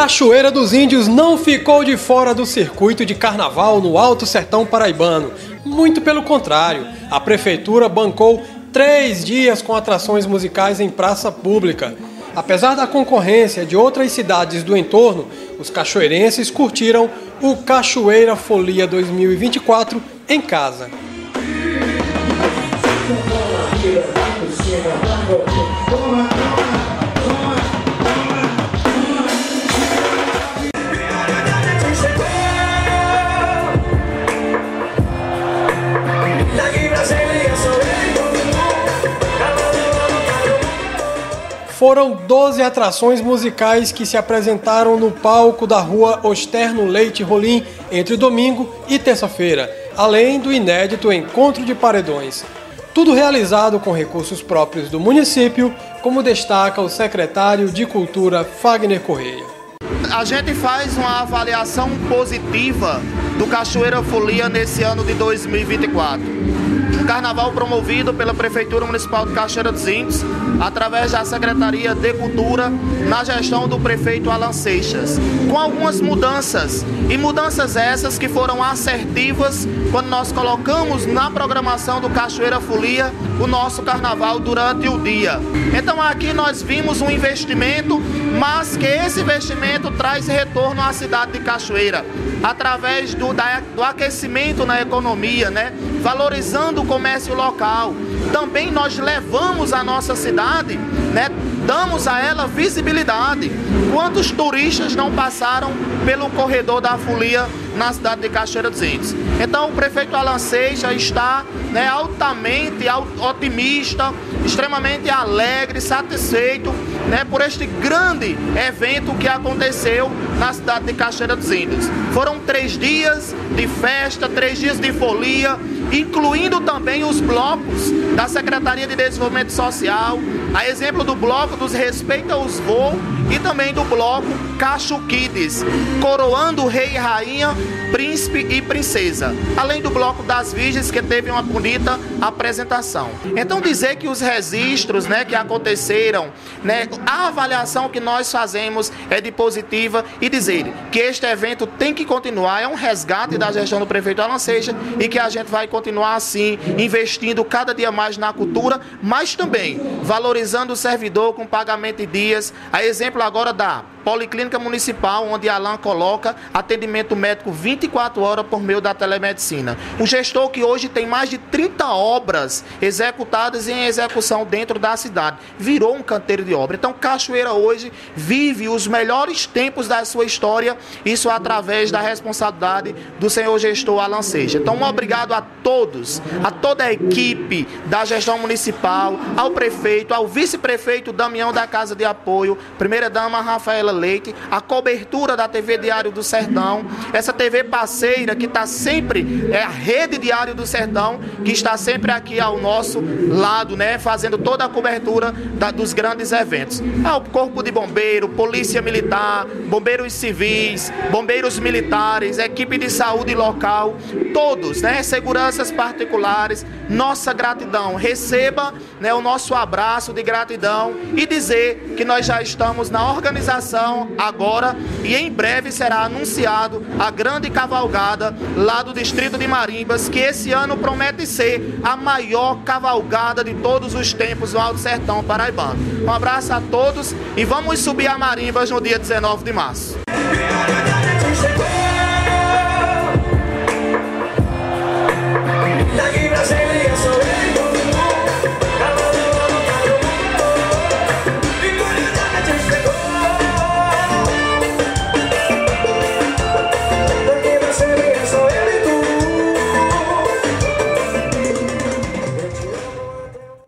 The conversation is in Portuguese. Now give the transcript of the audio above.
Cachoeira dos Índios não ficou de fora do circuito de carnaval no Alto Sertão Paraibano. Muito pelo contrário, a prefeitura bancou três dias com atrações musicais em praça pública. Apesar da concorrência de outras cidades do entorno, os cachoeirenses curtiram o Cachoeira Folia 2024 em casa. Foram 12 atrações musicais que se apresentaram no palco da rua Osterno Leite Rolim entre domingo e terça-feira, além do inédito Encontro de Paredões. Tudo realizado com recursos próprios do município, como destaca o secretário de Cultura Fagner Correia. A gente faz uma avaliação positiva do Cachoeira Folia nesse ano de 2024 um carnaval promovido pela Prefeitura Municipal de Cachoeira dos Índios, através da Secretaria de Cultura, na gestão do prefeito Alan Seixas, com algumas mudanças, e mudanças essas que foram assertivas quando nós colocamos na programação do Cachoeira Folia o nosso carnaval durante o dia. Então aqui nós vimos um investimento, mas que esse investimento traz retorno à cidade de Cachoeira, através do, da, do aquecimento na economia, né? valorizando o comércio local. Também nós levamos a nossa cidade, né, damos a ela visibilidade. Quantos turistas não passaram pelo corredor da folia na cidade de Cachoeira dos Índios? Então o prefeito Alan Seixas está né, altamente otimista, extremamente alegre, satisfeito né, por este grande evento que aconteceu na cidade de Cachoeira dos Índios. Foram três dias de festa, três dias de folia, incluindo também os blocos da Secretaria de Desenvolvimento Social, a exemplo do bloco dos Respeita os Voos e também do bloco Cacho Kids, coroando rei e rainha, príncipe e princesa, além do bloco das virgens que teve uma bonita apresentação. Então dizer que os registros, né, que aconteceram, né, a avaliação que nós fazemos é de positiva e dizer que este evento tem que continuar, é um resgate da gestão do prefeito Alan Seixas e que a gente vai continuar assim, investindo cada dia mais na cultura, mas também valorizando o servidor com pagamento de dias, a exemplo agora da Policlínica Municipal, onde Alain coloca atendimento médico 24 horas por meio da telemedicina. Um gestor que hoje tem mais de 30 obras executadas e em execução dentro da cidade. Virou um canteiro de obra. Então, Cachoeira hoje vive os melhores tempos da sua história, isso através da responsabilidade do senhor gestor Alan Seja. Então, um obrigado a todos, a toda a equipe da gestão municipal, ao prefeito, ao vice-prefeito Damião da Casa de Apoio, primeira-dama Rafaela Leite, a cobertura da TV Diário do Sertão, essa TV parceira que está sempre, é a Rede Diário do Sertão, que está sempre aqui ao nosso lado, né, fazendo toda a cobertura da, dos grandes eventos. Ah, o Corpo de Bombeiro, Polícia Militar, Bombeiros Civis, Bombeiros Militares, equipe de saúde local, todos, né, seguranças particulares, nossa gratidão. Receba né, o nosso abraço de gratidão e dizer que nós já estamos na organização agora e em breve será anunciado a grande cavalgada lá do distrito de Marimbas, que esse ano promete ser a maior cavalgada de todos os tempos no Alto Sertão Paraibano. Um abraço a todos e vamos subir a Marimbas no dia 19 de março. Chegou!